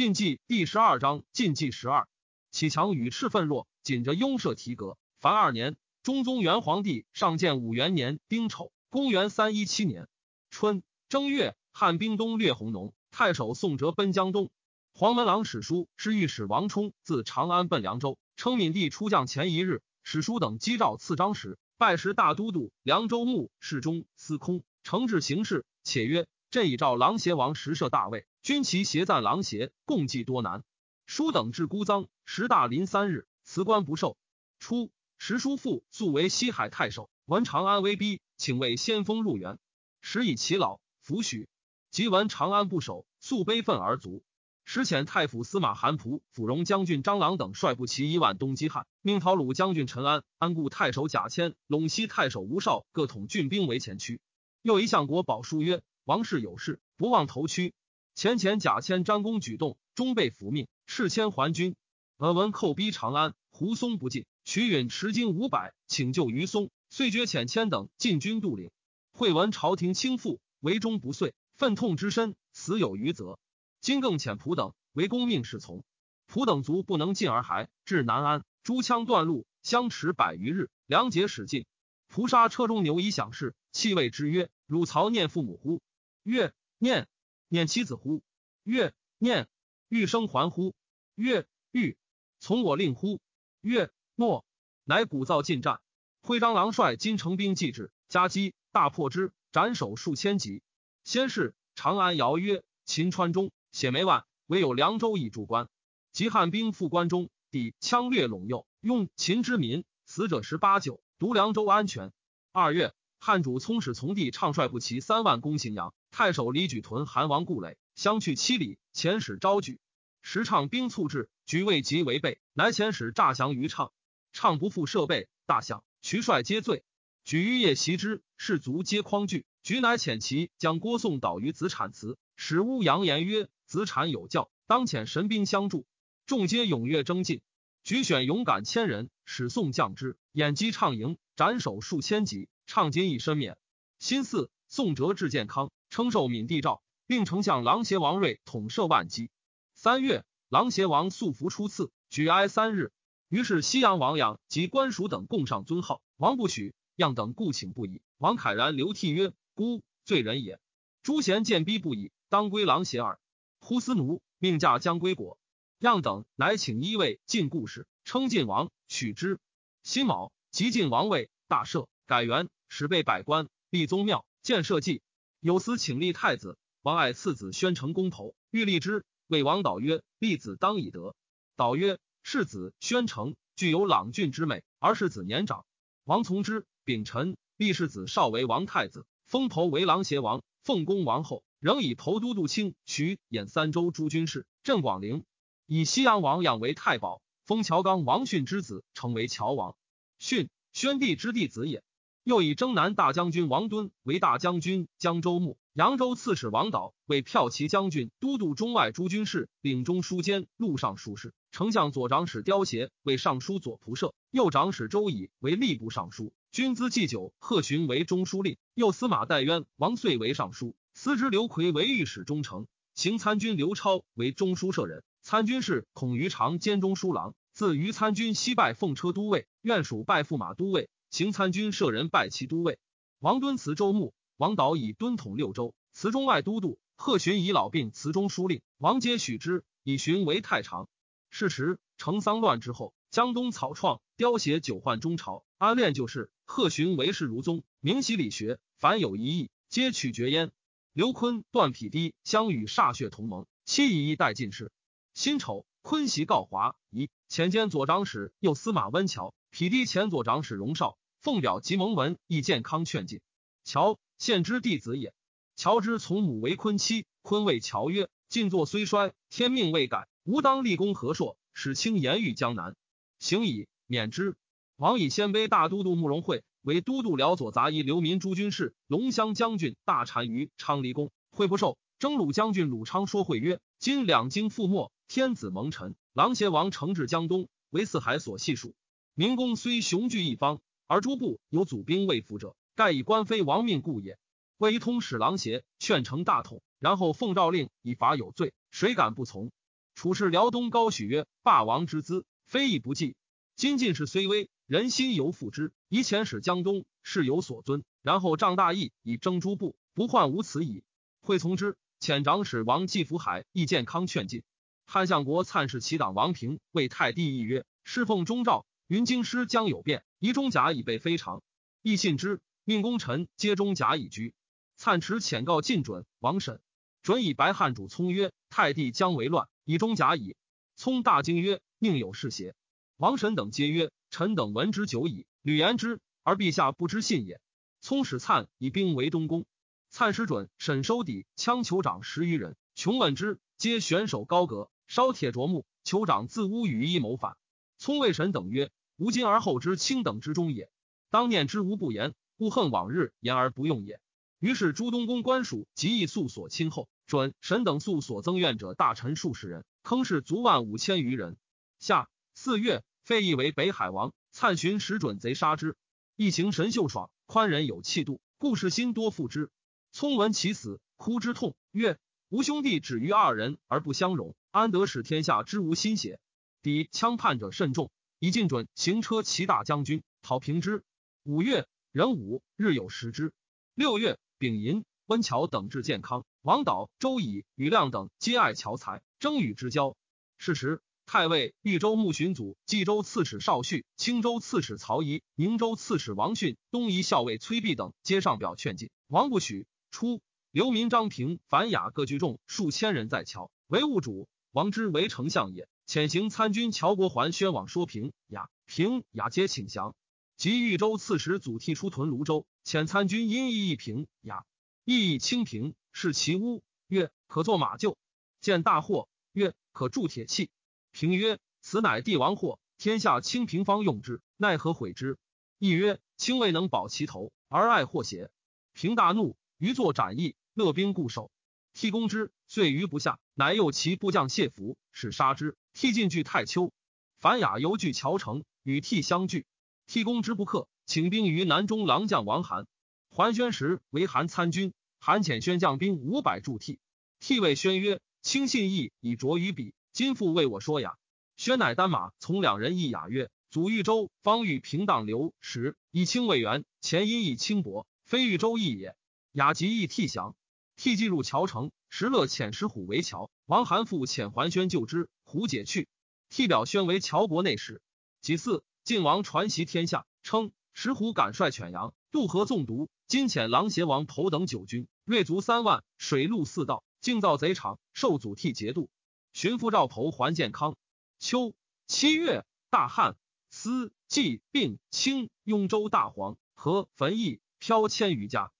禁忌第十二章禁忌十二，启强与赤奋若，紧着雍舍提格。凡二年，中宗元皇帝上建武元年丁丑，公元三一七年春正月，汉兵东略弘农，太守宋哲奔江东。黄门郎史书是御史王充自长安奔凉州，称闵帝出将前一日，史书等击诏赐章时，拜时大都督、凉州牧、侍中、司空，承制行事，且曰：“朕已召郎邪王实设大位。”军旗携赞郎协，共计多难。书等至孤臧，时大临三日，辞官不受。初，时叔父素为西海太守，闻长安威逼，请为先锋入援。时以其老，抚许。即闻长安不守，素悲愤而卒。时遣太府司马韩仆、抚荣将军张郎等率部骑一万东击汉，命讨虏将军陈安、安固太守贾谦、陇西太守吴绍各统郡兵为前驱。又一相国宝书曰：“王室有事，不忘投区。”前前贾谦张公举动，终被俘命，斥谦还军。俄闻寇逼长安，胡松不进，徐允持金五百，请救于松，遂决遣谦等进军杜陵。会闻朝廷倾覆，为中不遂，愤痛之深，死有余则。今更遣仆等为公命侍从，仆等卒不能进而还，至南安，诸枪断路，相持百余日，粮竭使尽。仆杀车中牛以享事，气谓之曰：“汝曹念父母乎？”曰：“念。”念妻子乎？曰：念。欲生还乎？曰：欲。从我令乎？曰：诺。乃鼓噪进战。徽章郎率金城兵继至，夹击，大破之，斩首数千级。先是，长安谣曰：秦川中血没万，唯有凉州以驻关。及汉兵复关中，抵枪掠陇右，用秦之民，死者十八九，独凉州安全。二月。汉主聪使从弟畅率步骑三万攻荥阳，太守李举屯韩王故垒，相去七里。遣使招举，时畅兵卒至，举未及违背，乃遣使诈降于畅。畅不复设备，大相渠帅皆罪。举于夜袭之，士卒皆匡惧。举乃遣其将郭颂导于子产祠，使乌扬言曰：“子产有教，当遣神兵相助。”众皆踊跃争进。举选勇敢千人，使宋将之，掩击畅营，斩首数千级。畅今以身免。新巳，宋哲至健康，称受闵帝诏，令丞相郎邪王睿统摄万机。三月，郎邪王素服初次，举哀三日。于是西阳王养及官属等共上尊号，王不许，样等故请不已。王慨然流涕曰：“孤罪人也。”诸贤见逼不已，当归郎邪耳。呼思奴命驾将归国，样等乃请一位晋故事，称晋王，取之。辛卯，即晋王位，大赦，改元。始备百官，立宗庙，建社稷。有司请立太子，王爱次子宣成公头，欲立之。魏王导曰：“立子当以德。”导曰：“世子宣成具有朗俊之美，而世子年长。”王从之。秉臣立世子少为王太子，封头为郎邪王，奉公王后，仍以头都督卿徐兖三州诸军事，镇广陵。以西阳王养为太保，封乔刚王训之子，成为乔王。训宣帝之弟子也。又以征南大将军王敦为大将军，江州牧、扬州刺史王导为骠骑将军，都督中外诸军事，领中书监、录尚书事。丞相左长史刁协为尚书左仆射，右长史周乙为吏部尚书。军资祭酒贺询为中书令，右司马戴渊、王遂为尚书。司之刘奎为御史中丞，行参军刘超为中书舍人。参军事孔于长兼中书郎，自于参军西拜奉车都尉，院属拜驸马都尉。行参军舍人拜其都尉，王敦辞州牧，王导以敦统六州，辞中外都督。贺询以老病辞中书令，王皆许之，以询为太常。是时，成丧乱之后，江东草创，凋邪久患中朝，安恋旧事。贺询为世如宗，明习理学，凡有一义，皆取决焉。刘坤、段匹敌相与歃血同盟，期以一代进士。辛丑，坤袭告华，以遣兼左长史，右司马温峤，匹敌前左长史荣绍。奉表及蒙文，亦健康劝进。乔献之弟子也。乔之从母为坤妻，坤谓乔曰：“晋作虽衰，天命未改，吾当立功和硕，使卿言欲江南。行矣，免之。”王以鲜卑大都督慕容会为都督辽左杂役流民诸军事，龙骧将军大单于昌黎公。会不受。征虏将军鲁昌说会曰：“今两京覆没，天子蒙尘，狼邪王承至江东，为四海所系属。明公虽雄踞一方。”而诸部有祖兵未服者，盖以官非亡命故也。为通使郎邪劝成大统，然后奉诏令以罚有罪，谁敢不从？处士辽东高许曰：“霸王之资，非义不济。今进士虽微，人心犹复之。以遣使江东，事有所尊。然后仗大义以征诸部，不患无此矣。”会从之。遣长史王继福海亦健康劝进。汉相国粲氏其党王平为太帝议曰：“侍奉中诏，云京师将有变，夷中甲以备非常。亦信之，命功臣皆中甲以居。”灿持遣告进准，王审准以白汉主聪曰：“太帝将为乱，以中甲矣。”聪大惊曰：“宁有是邪？”王审等皆曰：“臣等闻之久矣，屡言之，而陛下不知信也。”聪使灿以兵围东宫。灿使准审收底羌酋长十余人，穷问之，皆选手高阁，烧铁琢木。酋长自诬与一谋反。聪谓神等曰：“吾今而后之卿等之中也，当念之无不言，故恨往日言而不用也。”于是诸东宫官属即议诉所亲后，准神等诉所增怨者大臣数十人，坑士足万五千余人。下四月，废义为北海王，粲寻使准贼杀之。一行神秀爽，宽仁有气度，故事心多负之。聪闻其死，哭之痛，曰：“吾兄弟止于二人而不相容，安得使天下之无心邪？”敌羌叛者甚众，以进准行车骑大将军，讨平之。五月，壬午，日有食之。六月，丙寅，温峤等至健康，王导、周乙、吕亮等皆爱乔才，争与之交。是时，太尉、豫州牧巡祖、冀州刺史邵绪、青州刺史曹仪、宁州刺史王训、东夷校尉崔弼等皆上表劝进，王不许。初，流民、张平、樊雅各聚众数千人在桥，为物主。王之为丞相也，遣行参军乔国环宣往说平雅平雅皆请降。及豫州刺史祖替出屯泸州，遣参军因义一平雅意义清平，是其屋，曰：“可作马厩。”见大祸，曰：“可铸铁器。”平曰：“此乃帝王祸，天下清平方用之，奈何毁之？”义曰：“卿未能保其头，而爱祸邪？”平大怒。于作斩义，乐兵固守。替攻之，遂余不下，乃诱其部将谢服，使杀之。替进据太丘，樊雅犹据乔城，与替相聚。替攻之不克，请兵于南中郎将王涵。桓宣时为韩参军，韩遣宣将兵五百助替。替谓宣曰：“卿信义以着于彼，今复为我说雅。”宣乃单马从两人议雅曰：“祖豫州方欲平荡流时，以清为元，前因以轻薄，非豫州义也。”雅即意替降，替进入乔城，石勒遣石虎为乔。王韩复遣桓宣救之，虎解去。替表宣为乔国内史。其次，晋王传习天下，称石虎敢率犬羊渡河纵毒，今遣狼邪王头等九军，锐卒三万，水陆四道，竞造贼场，受祖替节度。寻夫赵头还健康。秋七月，大旱，司季并清雍州大黄和汾邑飘千余家。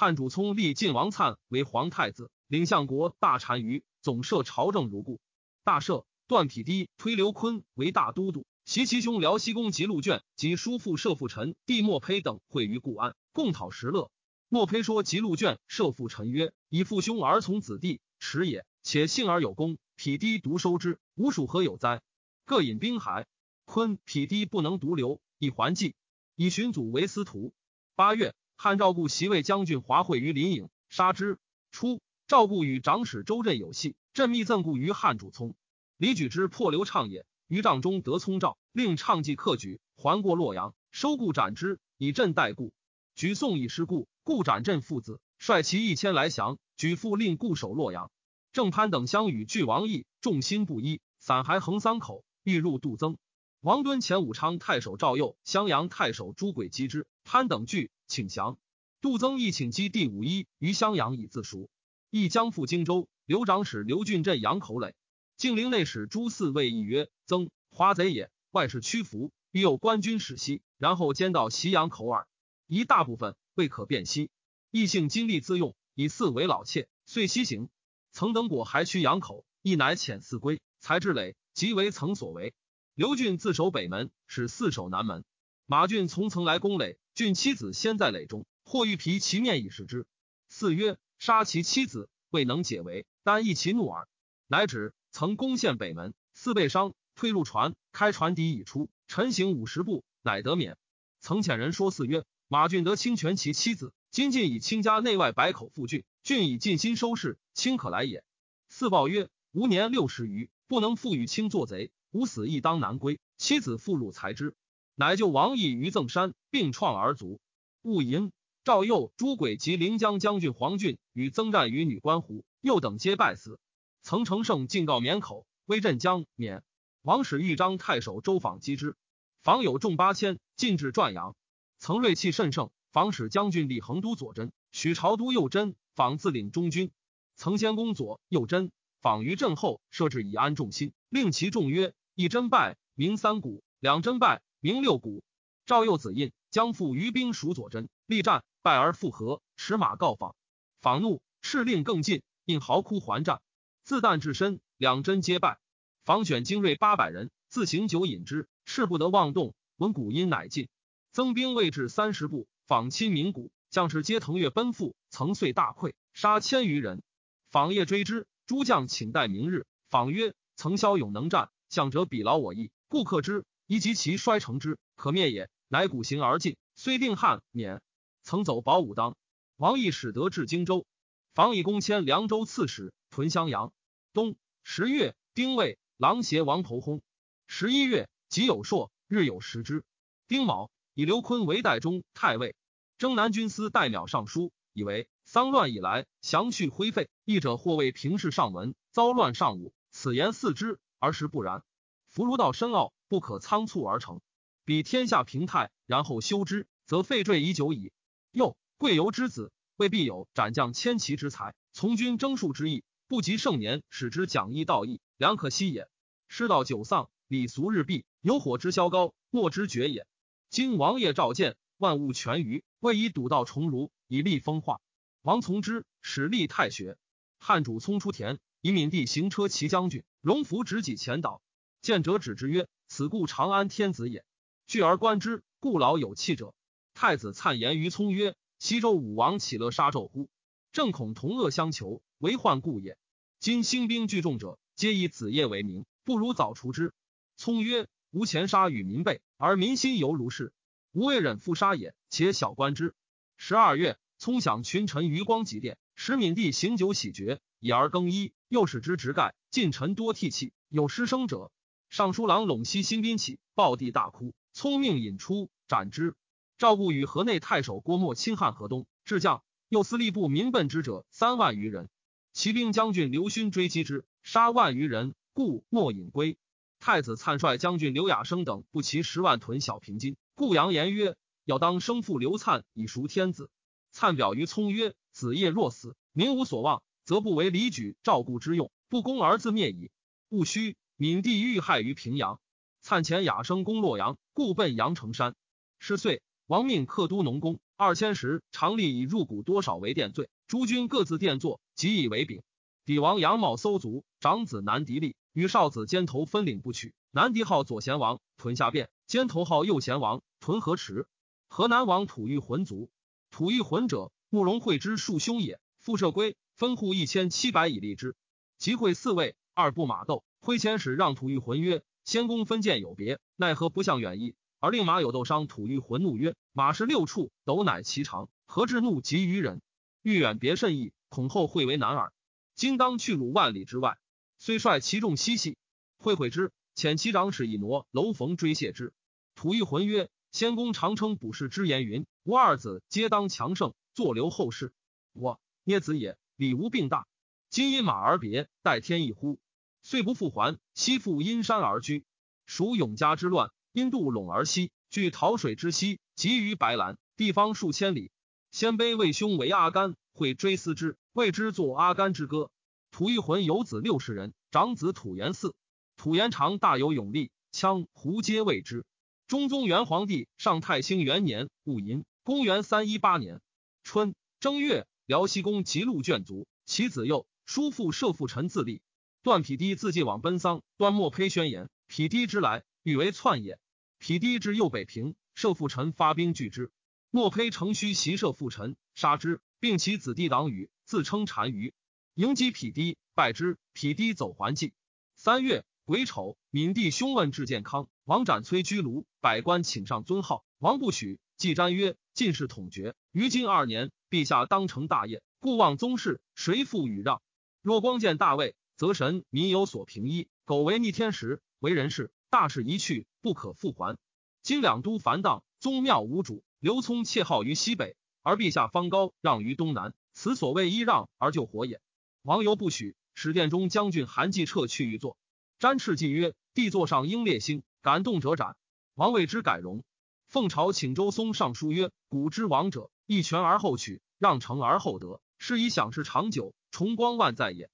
汉主聪立晋王粲为皇太子，领相国大单于，总摄朝政如故。大赦，段匹低推刘坤为大都督，袭其兄辽西公吉禄卷及叔父摄父臣弟莫胚等会于固安，共讨石勒。莫胚说吉禄卷摄父臣曰：“以父兄而从子弟，耻也。且幸而有功，匹低独收之，吾属何有哉？”各引兵海。坤匹低不能独留，以还计，以寻祖为司徒。八月。汉赵固袭魏将军华会于林颖，杀之。初，赵固与长史周振有隙，振密赠固于汉主聪。李举之破刘畅也，于帐中得聪诏，令畅继克举，还过洛阳，收固斩之，以振代固。举宋以失固，固斩振父子，率其一千来降。举复令固守洛阳。郑潘等相与俱王义，众心不一，散还横三口，欲入杜增。王敦前武昌太守赵佑、襄阳太守朱轨击之，潘等惧。请降，杜增亦请击第五一于襄阳以自赎。亦将赴荆州。刘长史刘俊镇阳口垒。晋陵内史朱四谓议曰：“增华贼也，外事屈服，欲有官军使西，然后兼到袭阳口耳。一大部分未可辨析。异性金力自用，以四为老妾，遂西行。曾等果还趋阳口，亦乃遣四归，才至垒，即为曾所为。刘俊自守北门，使四守南门。马俊从曾来攻垒。”郡妻子先在垒中，或欲皮其面以示之。四曰：杀其妻子，未能解围，但益其怒耳。乃止。曾攻陷北门，四被伤，退入船，开船底已出，臣行五十步，乃得免。曾遣人说四曰：马俊得清权其妻子，今晋以卿家内外百口复郡，郡以尽心收拾，卿可来也。四报曰：吾年六十余，不能复与卿作贼，吾死亦当难归。妻子复入才之，乃就王毅于赠山，并创而卒。戊寅，赵佑、朱轨及临江将军黄俊与曾战于女官湖，右等皆败死。曾成胜进告免口，威镇江免。王使豫章太守周访击之，访有众八千，进至转阳。曾锐气甚盛，访使将军立横都左真，许朝都右真，访自领中军。曾先攻左右真，访于阵后设置以安众心，令其众曰：一真败，名三股；两真败，名六股。赵幼子印将赴于兵属左真，力战败而复合，持马告访。访怒，敕令更进，印嚎哭还战，自弹至身，两真皆败。访选精锐八百人，自行酒饮之，誓不得妄动。闻鼓音，乃进。增兵未至三十步，访亲鸣鼓，将士皆腾跃奔赴，曾遂大溃，杀千余人。访夜追之，诸将请待明日。访曰：“曾骁勇能战，向者比劳我意，故克之，一及其衰成之，可灭也。”乃鼓行而进，虽定汉免。曾走保武当，王毅使得至荆州，访以公迁凉州刺史，屯襄阳。冬十月，丁未。狼邪王头薨。十一月，己有朔，日有食之。丁卯，以刘坤为代中太尉，征南军司代邈尚书，以为丧乱以来，祥序灰废，议者或为平事上文，遭乱上武。此言似之，而实不然。夫儒道深奥，不可仓促而成。比天下平泰，然后修之，则废坠已久矣。又贵游之子，未必有斩将千骑之才，从军征戍之意，不及盛年，使之讲义道义。良可惜也。师道久丧，礼俗日毕，有火之消高，莫之绝也。今王爷召见，万物全余，为以堵道重儒，以立风化。王从之，始立太学。汉主聪出田，以闵帝行车骑将军，荣服执戟前导。见者指之曰：“此故长安天子也。”聚而观之，故老有气者。太子粲言于聪曰：“西周武王岂乐杀纣乎？正恐同恶相求，为患故也。今兴兵聚众者。”皆以子业为名，不如早除之。聪曰：“吾前杀与民辈，而民心犹如是，吾未忍复杀也。且小观之。”十二月，聪享群臣于光极殿，使闵帝行酒喜绝，以而更衣，又使之执盖。近臣多涕泣，有失声者。尚书郎陇西新宾起，暴帝大哭，聪命引出斩之。赵固与河内太守郭沫侵汉河东，至将右司吏部民奔之者三万余人，骑兵将军刘勋追击之。杀万余人，故莫引归。太子粲率将军刘雅生等不齐十万屯小平津。故扬言曰：“要当生父刘粲以赎天子。”粲表于聪曰：“子业若死，民无所望，则不为李举赵固之用，不攻而自灭矣。戊戌，闵帝遇害于平阳。灿前雅生攻洛阳，故奔阳城山。是岁，王命克都农工二千石，常立以入谷多少为殿罪。诸军各自殿坐，即以为柄。帝王杨茂搜卒，长子南狄立与少子肩头分领不取。南狄号左贤王，屯下便；肩头号右贤王，屯河池。河南王吐欲浑族，吐欲浑者，慕容会之庶兄也。复射归分户一千七百以立之。集会四位，二部马斗。挥遣使让吐欲浑曰：“先公分剑有别，奈何不向远意？而令马有斗伤。”吐欲浑怒曰：“马是六畜，斗乃其长，何至怒及于人？欲远别甚意，恐后会为难耳。”今当去鲁万里之外，虽率其众西系，会会之，遣其长使以挪楼逢追谢之。吐欲浑曰：“先公常称卜士之言云：吾二子皆当强盛，坐留后世。我孽子也，礼无病大。今因马而别，待天意乎？遂不复还，西复阴山而居。属永嘉之乱，因渡陇而西，据桃水之西，集于白兰，地方数千里。鲜卑魏兄为阿甘，会追思之。”谓之作阿甘之歌。吐一浑有子六十人，长子吐延嗣。吐延长大有勇力，羌胡皆畏之。中宗元皇帝上太兴元年戊寅，公元三一八年春正月，辽西公吉禄眷族，其子幼，叔父射父臣自立。段匹敌自尽往奔丧，端莫胚宣言。匹敌之来，欲为篡也。匹敌至右北平，射父臣发兵拒之。莫胚乘虚袭射父臣，杀之，并其子弟党羽。自称单于，迎击匹敌，败之。匹敌走还计。三月癸丑，闵帝兄问至健康，王斩崔居庐，百官请上尊号，王不许。季瞻曰：“进士统决，于今二年，陛下当成大业，故望宗室，谁复与让？若光见大位，则神民有所平依，苟为逆天时，为人事，大事一去，不可复还。今两都繁荡，宗庙无主，刘聪窃号于西北，而陛下方高让于东南，此所谓依让而救火也。王犹不许，使殿中将军韩继撤去御座。詹赤计曰：“帝座上应烈星，感动者斩。”王为之改容。奉朝请周松上书曰：“古之王者，一权而后取，让成而后得，是以享世长久，崇光万载也。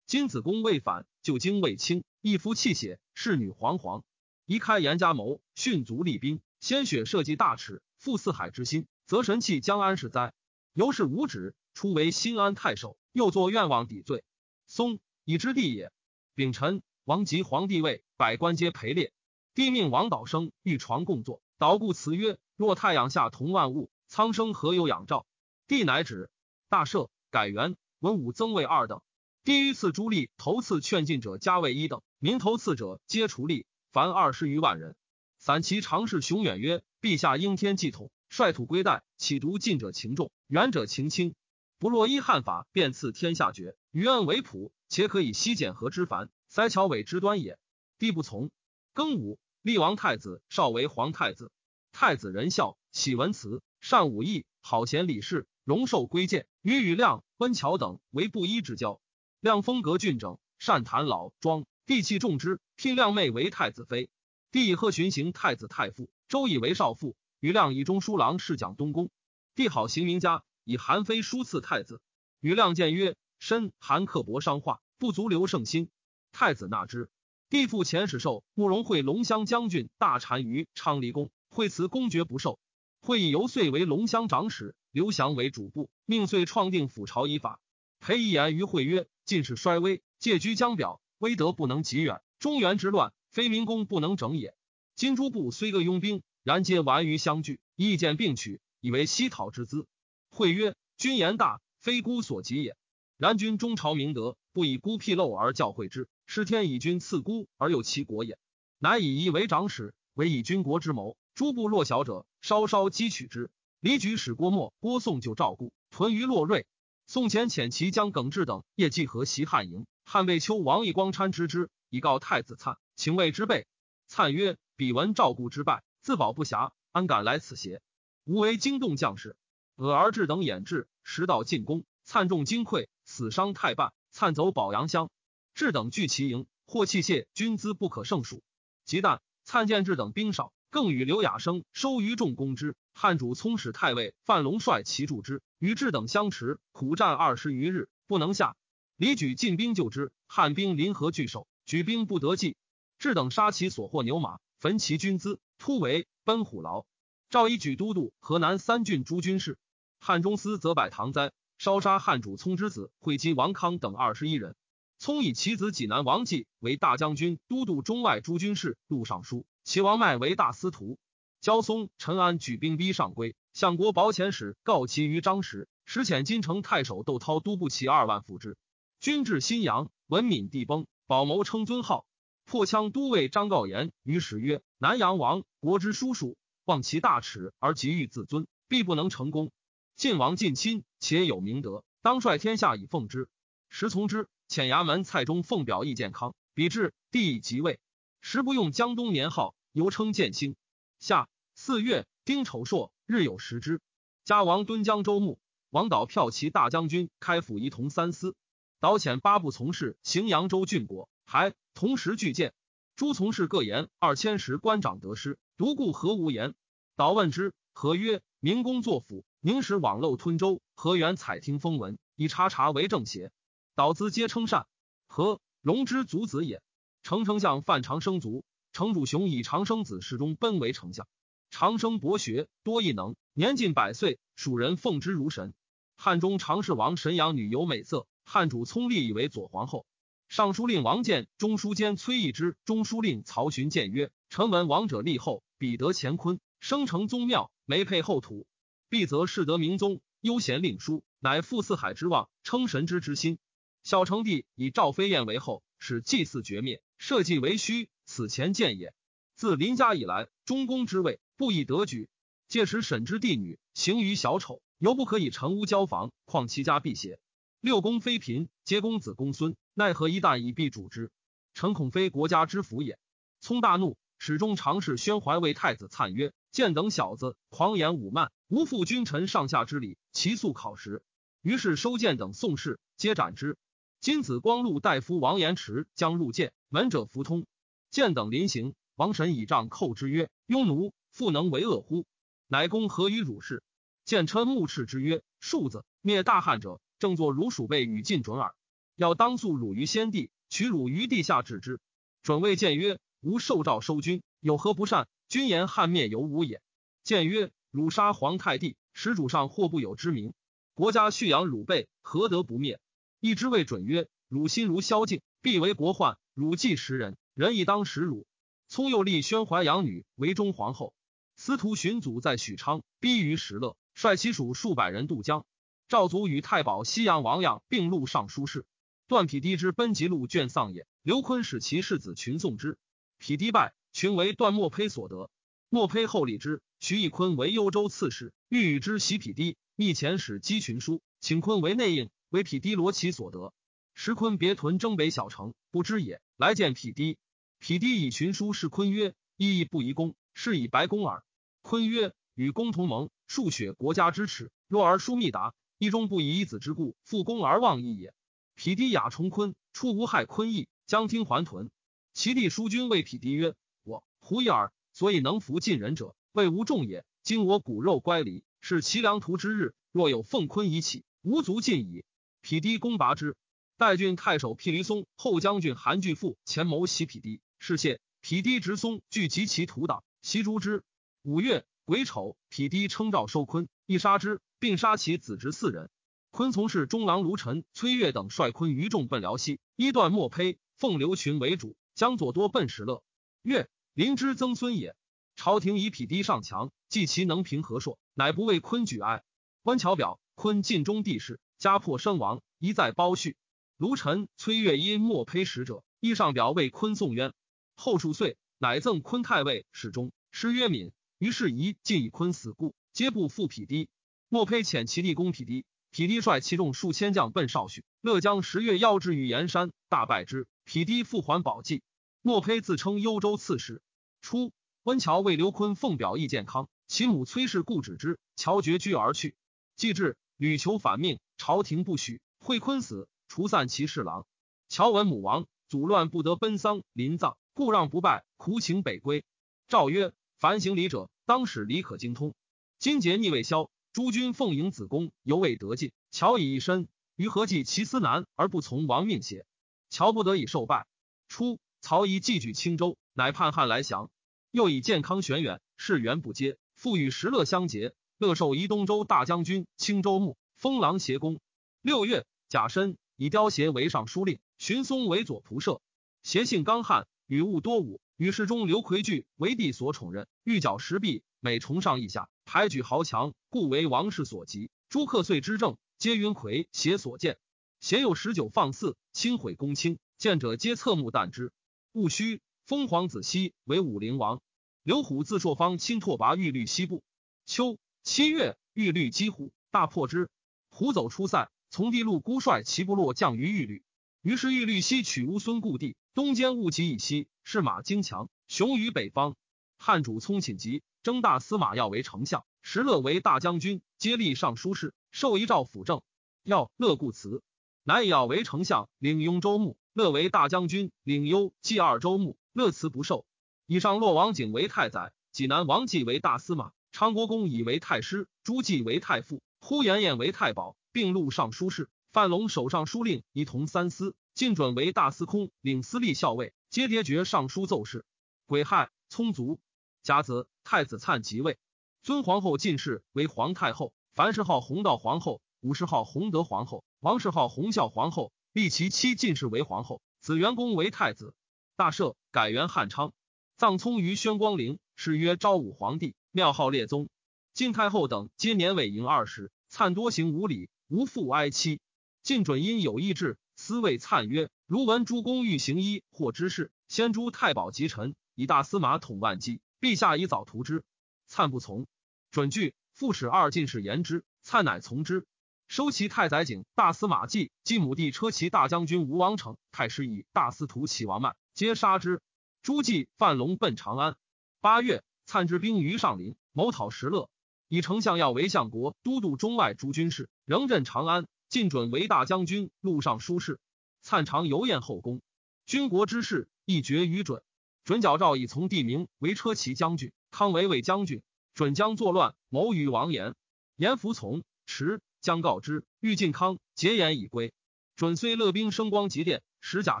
金子宫未反，旧经未清，一夫气血，侍女惶惶。宜开严家谋，训卒立兵，鲜血社稷大耻，负四海之心，则神器将安是哉？由是无止，初为新安太守，又作愿望抵罪。松以之地也。丙辰，王及皇帝位，百官皆陪列。帝命王导生御床共坐。导故辞曰：“若太阳下同万物，苍生何有仰照？”帝乃止。大赦，改元，文武增位二等。第一赐诸吏，头次劝进者加位一等，民头次者皆除吏，凡二十余万人。散骑常侍熊远曰：“陛下应天祭统，率土归代，岂独近者情重，远者情轻？不若依汉法，便赐天下爵，余恩为普，且可以西简和之繁，塞桥尾之端也。”帝不从。庚午。立王太子，少为皇太子。太子仁孝，喜文辞，善武艺，好贤礼事，荣受归谏。与宇亮、温峤等为布衣之交。亮风格俊整，善谈老庄，帝器重之，聘亮妹为太子妃。帝以贺巡行太子太傅，周以为少傅。于亮以中书郎侍讲东宫。帝好行名家，以韩非书赐太子。于亮见曰：“身韩刻薄伤化，不足留圣心。”太子纳之。帝父前使受慕容会龙骧将军大单于昌黎宫，惠辞公爵不受。会以游遂为龙骧长史，刘祥为主簿，命遂创定府朝仪法。裴一言于会曰：“进士衰微，借居江表，威德不能及远。中原之乱，非民工不能整也。今诸部虽各拥兵，然皆顽于相聚，意见并取，以为西讨之资。”会曰：“君言大，非孤所及也。然君中朝明德，不以孤僻陋而教诲之。”是天以君赐孤而有其国也，乃以一为长史，为以君国之谋。诸部弱小者，稍稍击取之。李举使郭沫、郭宋就赵固屯于洛瑞。宋前遣其将耿志等业绩和袭汉营。汉魏秋王义光参知之，以告太子粲，请谓之备。粲曰：“彼闻赵固之败，自保不暇，安敢来此邪？吾为惊动将士。俄而志等掩至，时到进攻，粲众惊溃，死伤太半。粲走保阳乡。”智等聚其营，获器械军资不可胜数。及旦，灿见智等兵少，更与刘雅生收于众攻之。汉主聪使太尉范龙率其助之，与智等相持，苦战二十余日，不能下。李举进兵救之，汉兵临河拒守，举兵不得计。智等杀其所获牛马，焚其军资，突围奔虎牢。赵以举都督河南三郡诸军事。汉中司则百唐灾，烧杀汉主聪之子会稽王康等二十一人。聪以其子济南王继为大将军、都督中外诸军事、录尚书；齐王迈为大司徒。焦松、陈安举兵逼上归，相国保遣使告其于张时，使遣金城太守窦涛都部骑二万赴之。军至新阳，文敏帝崩，保谋称尊号，破羌都尉张告言于时曰：“南阳王国之叔叔，望其大耻而急欲自尊，必不能成功。晋王近亲，且有明德，当率天下以奉之。时从之。”遣衙门蔡中奉表议健康，比至帝即位，时不用江东年号，犹称建兴。夏四月丁丑朔，日有食之。家王敦江州牧，王导骠骑大将军，开府仪同三司。导遣八部从事行扬州郡国，还同时拒见。诸从事各言二千石官长得失，独故何无言？导问之，何曰：明公作辅，明时网漏吞舟，何远采听风闻，以察察为正邪？导资皆称善，何荣之族子也。成丞相范长生卒，成主雄以长生子世中奔为丞相。长生博学，多异能，年近百岁，蜀人奉之如神。汉中常侍王神阳女有美色，汉主聪立以为左皇后。尚书令王建、中书监崔义之、中书令曹询谏曰：“臣闻王者立后，彼得乾坤，生成宗庙，没配后土，必则世得明宗，悠闲令书，乃复四海之望，称神之之心。”小成帝以赵飞燕为后，使祭祀绝灭，社稷为虚。此前见也。自林家以来，中宫之位不以得举。届时沈之弟女行于小丑，犹不可以成屋交房，况其家辟邪？六宫妃嫔皆公子公孙，奈何一旦以必主之？臣恐非国家之福也。聪大怒，始终尝试宣怀为太子灿曰：“见等小子狂言侮慢，无负君臣上下之礼，其速考实。”于是收剑等宋氏，皆斩之。金子光禄大夫王延迟将入见，闻者弗通。见等临行，王神以杖扣之曰：“庸奴，复能为恶乎？”乃公何于汝氏？见琛目斥之曰：“庶子灭大汉者，正作如鼠辈与尽准耳。要当诉汝于先帝，取汝于地下治之。”准谓见曰：“吾受诏收军，有何不善？君言汉灭犹吾也。”见曰：“汝杀皇太帝，使主上或不有之名。国家蓄养汝辈，何得不灭？”一之谓准曰：“汝心如萧敬，必为国患。汝既识人，人亦当识汝。”聪又立宣怀养女为中皇后。司徒荀祖在许昌，逼于石勒，率其属数百人渡江。赵祖与太保西阳王样并录尚书事。段匹敌之奔疾录卷丧也。刘坤使其世子群送之。匹敌败，群为段莫胚所得。莫胚后立之。徐以坤为幽州刺史，欲与之袭匹敌，密遣使击群书，请坤为内应。为匹敌罗其所得，石坤别屯征北小城，不知也。来见匹敌，匹敌以群书示坤曰：“意义不宜公，是以白公耳。”坤曰：“与公同盟，数雪国家之耻。若而疏密达，一中不以一子之故复公而忘义也。”匹敌雅崇坤，出无害坤义，将听还屯。其弟叔君谓匹敌曰：“我胡一耳，所以能服近人者，谓无众也。今我骨肉乖离，是其良图之日。若有奉坤以起，无足尽矣。”匹敌攻拔之，代郡太守辟离松、后将军韩巨富前谋袭匹敌，是谢匹敌直松聚集其徒党，袭诛之。五月癸丑，匹敌称诏收坤，一杀之，并杀其子侄四人。坤从事中郎卢臣、崔岳等率坤余众奔辽西，一段莫胚，奉刘群为主，将左多奔石勒。岳临之曾孙也。朝廷以匹敌上强，计其能平和硕，乃不为坤举哀。温峤表坤尽中帝室。家破身亡，一再包叙。卢臣、崔岳因莫胚使者，衣上表为坤送冤。后数岁，乃赠坤太尉，始终师曰敏。于是疑尽以坤死故，皆不复匹敌。莫胚遣其弟攻匹敌，匹敌率其众数千将奔少许。乐将十月邀至于盐山，大败之。匹敌复还宝济。莫胚自称幽州刺史。初，温峤为刘坤奉表意建康，其母崔氏故止之。乔绝居而去。既至，屡求反命。朝廷不许，惠坤死，除散其侍郎。乔文母亡，祖乱不得奔丧临葬，故让不拜，苦请北归。诏曰：凡行礼者，当使礼可精通。今节逆未消，诸君奉迎子宫，犹未得进。乔以一身，于何计其思难而不从亡命邪？乔不得已受拜。初，曹仪寄举青州，乃叛汉来降。又以健康玄远，事源不接，复与石勒相结，乐受仪东州大将军、青州牧。封狼邪公。六月，甲申，以雕协为尚书令，荀松为左仆射。协性刚悍，与物多武。与世中刘奎据为帝所宠任，欲剿石壁，每崇上意下，排举豪强，故为王室所及。诸克岁之政，皆云魁协所见。协有十九放肆，轻毁公卿，见者皆侧目惮之。戊戌，封皇子熙为武陵王。刘虎自朔方亲拓跋玉律西部。秋七月，玉律击虎，大破之。虎走出塞，从地路孤率其部落降于玉律。于是玉律西取乌孙故地，东兼务其以西，是马精强，雄于北方。汉主聪请疾，征大司马要为丞相，石勒为大将军，接立尚书事，授一诏辅政。要乐故辞，乃以要为丞相，领雍州牧；乐为大将军，领幽冀二州牧。乐辞不受。以上洛王景为太宰，济南王继为大司马，昌国公以为太师，朱继为太傅。呼延晏为太保，并录尚书事；范龙守尚书令，一同三司；进准为大司空，领司隶校尉，皆迭爵尚书奏事。癸亥，聪卒。甲子，太子灿即位，尊皇后进士为皇太后，樊氏号弘道皇后，武氏号弘德皇后，王氏号弘孝皇后，立其妻进士为皇后，子元公为太子。大赦，改元汉昌。葬聪于宣光陵，谥曰昭武皇帝，庙号列宗。晋太后等皆年尾迎二十，粲多行无礼，无父哀戚。晋准因有意志，私谓粲曰：“如闻诸公欲行医或之事，先诛太保及臣，以大司马统万机。陛下以早图之。”粲不从。准据复使二进士言之，粲乃从之。收其太宰景、大司马纪、继母弟车骑大将军吴王成、太师以大司徒齐王曼、皆杀之。朱季、范龙奔长安。八月，灿之兵于上林，谋讨石勒。以丞相要为相国，都督中外诸军事，仍镇长安。晋准为大将军，路上书事。粲常游宴后宫，军国之事亦决于准。准矫诏以从地名为车骑将军，康为卫将军。准将作乱，谋与王延，延服从。迟将告之，欲尽康，结言以归。准虽乐兵声光极电，使甲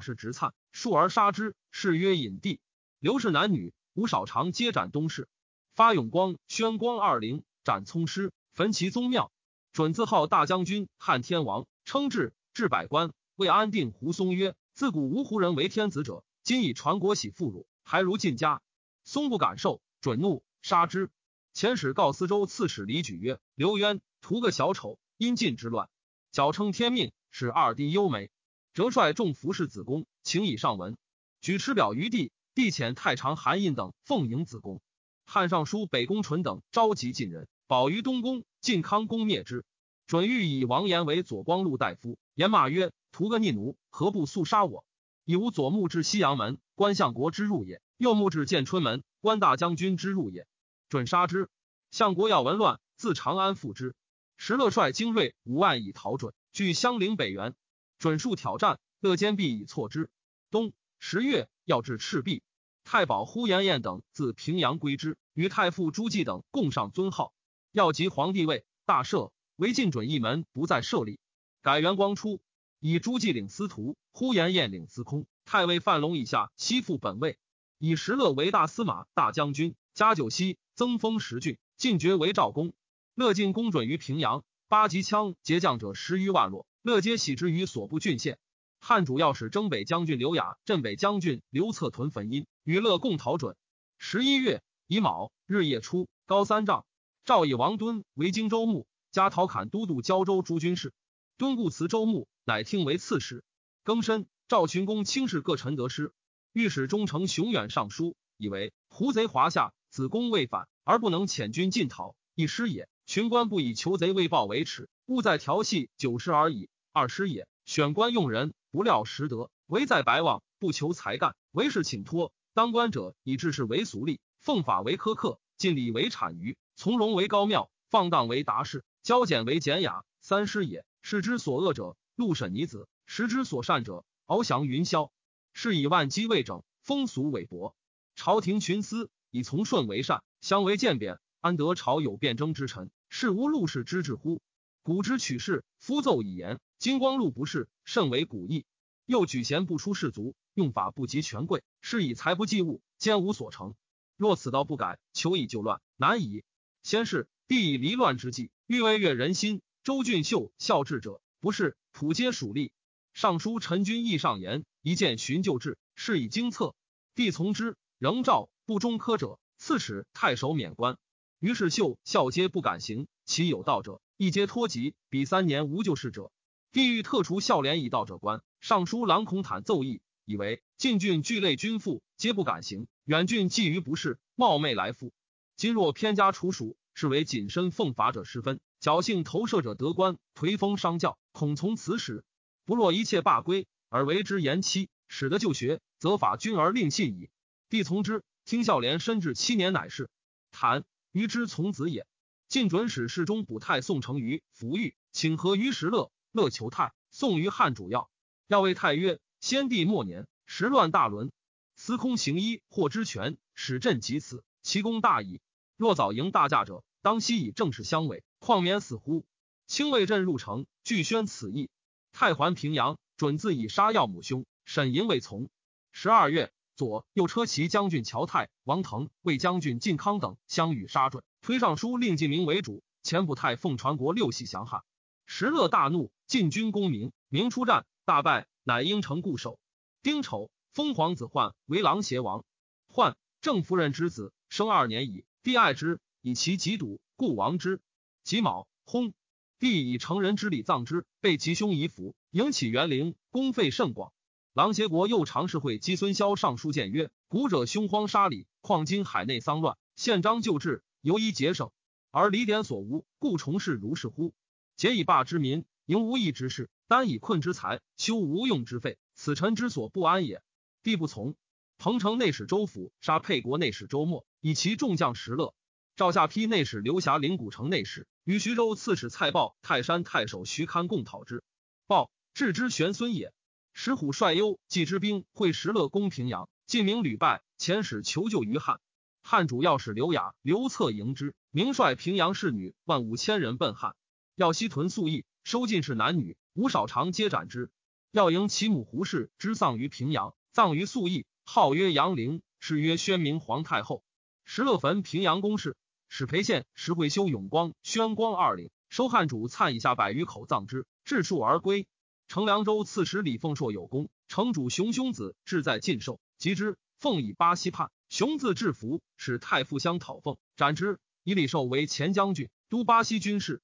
士直灿，数而杀之。是曰隐帝。刘氏男女吴少长皆斩东市，发永光、宣光二陵，斩葱师，焚其宗庙。准自号大将军、汉天王，称制治百官。为安定胡松曰：“自古无胡人为天子者，今以传国玺妇孺，还如晋家。”松不敢受，准怒，杀之。遣使告司州刺史李举曰：“刘渊图个小丑，因晋之乱，矫称天命，使二弟忧美。折率众服侍子宫，请以上文。举持表于帝，帝遣太常韩印等奉迎子宫。汉尚书北宫纯等召集晋人，保于东宫。晋康公灭之。准欲以王延为左光禄大夫，言骂曰。”图个逆奴，何不速杀我？以吾左目至西阳门，观相国之入也；右目至建春门，观大将军之入也。准杀之。相国要闻乱，自长安复之。石勒率精锐五万以讨准，据襄陵北原。准数挑战，乐坚壁以挫之。冬十月，要至赤壁。太保呼延晏等自平阳归之，与太傅朱季等共上尊号。要及皇帝位，大赦，唯进准一门不再设立。改元光初。以朱季领司徒，呼延晏领司空，太尉范龙以下悉复本位。以石勒为大司马、大将军，加九锡，增封十郡，进爵为赵公。乐进公准于平阳，八级枪节将者十余万落，乐皆喜之于所部郡县。汉主要使征北将军刘雅、镇北将军刘策屯汾阴，与乐共讨准。十一月乙卯，日夜出，高三丈。赵以王敦为荆州牧，加陶侃都督胶州诸军事。敦固辞州牧。乃听为刺史，更申赵群公轻视各臣得失，御史忠诚雄远上书，以为胡贼华夏，子公未反而不能遣军进讨，一失也。群官不以求贼未报为耻，勿在调戏九十而已。二失也。选官用人，不料实德，唯在白望，不求才干，为事请托。当官者以治世为俗吏，奉法为苛刻，尽礼为谄谀，从容为高妙，放荡为达士，交俭为简雅。三失也。世之所恶者。陆沈尼子，时之所善者，翱翔云霄。是以万机未整，风俗韦薄。朝廷群私，以从顺为善，相为渐贬，安得朝有辩争之臣？是无陆氏之志乎？古之取士，夫奏以言。金光禄不是，甚为古意。又举贤不出士族，用法不及权贵，是以财不济物，兼无所成。若此道不改，求以救乱，难矣。先是，必以离乱之计，欲为悦人心。周俊秀孝治者，不是。普皆属吏。尚书陈君义上言：一见寻旧制，是以经策。帝从之，仍诏不中科者，刺史太守免官。于是秀孝皆不敢行，其有道者，一皆脱籍。比三年无救事者。帝欲特除孝廉以道者官。尚书郎孔坦奏议，以为晋郡惧类君父，皆不敢行。远郡觊于不是，冒昧来附。今若偏加处属，是为谨慎奉法者失分。侥幸投射者得官，颓风伤教，恐从此始。不若一切罢归，而为之延期，使得就学，则法君而令信矣。帝从之，听孝廉身至七年，乃是。坦于之从子也。晋准使侍中补太宋成于福玉，请和于石勒，乐求太宋于汉主要。要谓太曰：先帝末年，时乱大伦，司空行医，获之权，使朕及此，其功大矣。若早迎大驾者，当悉以正事相委。况免死乎？清卫镇入城，拒宣此意。太还平阳，准自以杀药母兄，沈银未从。十二月，左右车骑将军乔泰、王腾、魏将军晋康等相与杀准，推上书令晋明为主，前不太奉传国六系降汉。石勒大怒，进军攻明，明出战，大败，乃应城固守。丁丑，封皇子焕为琅邪王。焕郑夫人之子，生二年矣，帝爱之，以其疾笃，故亡之。己卯，薨。帝以成人之礼葬之，被其兄遗服，迎起园陵，功费甚广。琅邪国又常侍会姬孙霄上书谏曰：“古者凶荒杀礼，况今海内丧乱，宪章旧制，犹宜节省，而礼典所无，故重事如是乎？节以罢之民，营无益之事，单以困之财，修无用之费，此臣之所不安也。必不从。彭城内史周府杀沛国内史周末，以其众将石勒。赵下邳内史刘霞领古城内史，与徐州刺史蔡豹、泰山太守徐堪共讨之。豹置之玄孙也。石虎率幽冀之兵会石勒攻平阳，晋明屡败，遣使求救于汉。汉主要使刘雅、刘策迎之，明率平阳士女万五千人奔汉。要西屯宿邑，收进士男女，吴少长皆斩之。要迎其母胡氏之丧于平阳，葬于宿邑，号曰杨陵，谥曰宣明皇太后。石勒焚平阳宫室，使裴宪、石会修、永光、宣光二领收汉主灿以下百余口，葬之，至处而归。乘凉州刺史李凤硕有功，城主熊兄子志在晋寿，及之，奉以巴西叛。熊自制服，使太傅相讨奉，斩之。以李寿为前将军，都巴西军事。